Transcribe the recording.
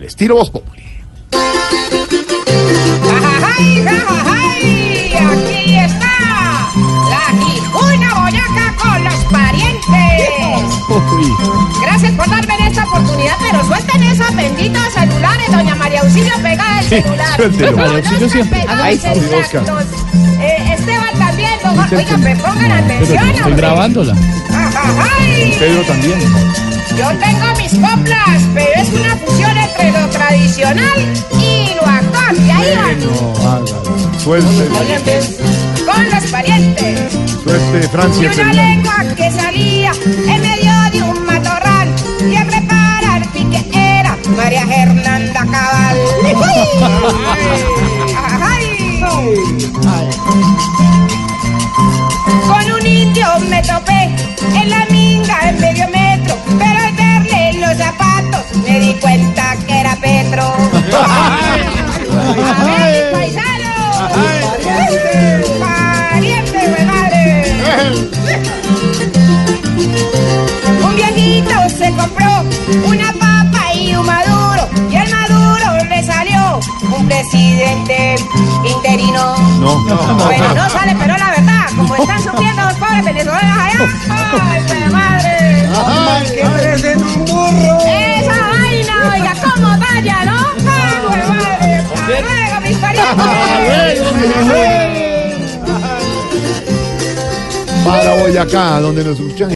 al estilo Voz Populi. Aquí está la Gijuna Boyaca con los parientes. Gracias por darme esta oportunidad, pero suelten esos benditos celulares, doña María Auxilio, pegada el Sí, celular. suéltelo. María Auxilio siempre. exactos. Eh, Esteban también, don Juan. Oiga, me pongan atención, Estoy grabándola. Pedro también. Yo tengo mis coplas, pero es una fusión entre lo tradicional y lo actual. Y ahí van. Con los parientes. suelte, Y Francia. una celular. lengua que salía en medio de un matorral y a preparar pique era María Hernanda Cabal. Ay, ay. Con un indio me topé en la minga en medio A ver, paisano. Pariente, madre. Un viejito se compró una papa y un maduro, y al maduro le salió un presidente interino. No, no, Bueno, no sale, pero Para Boyacá, donde nos escuchan.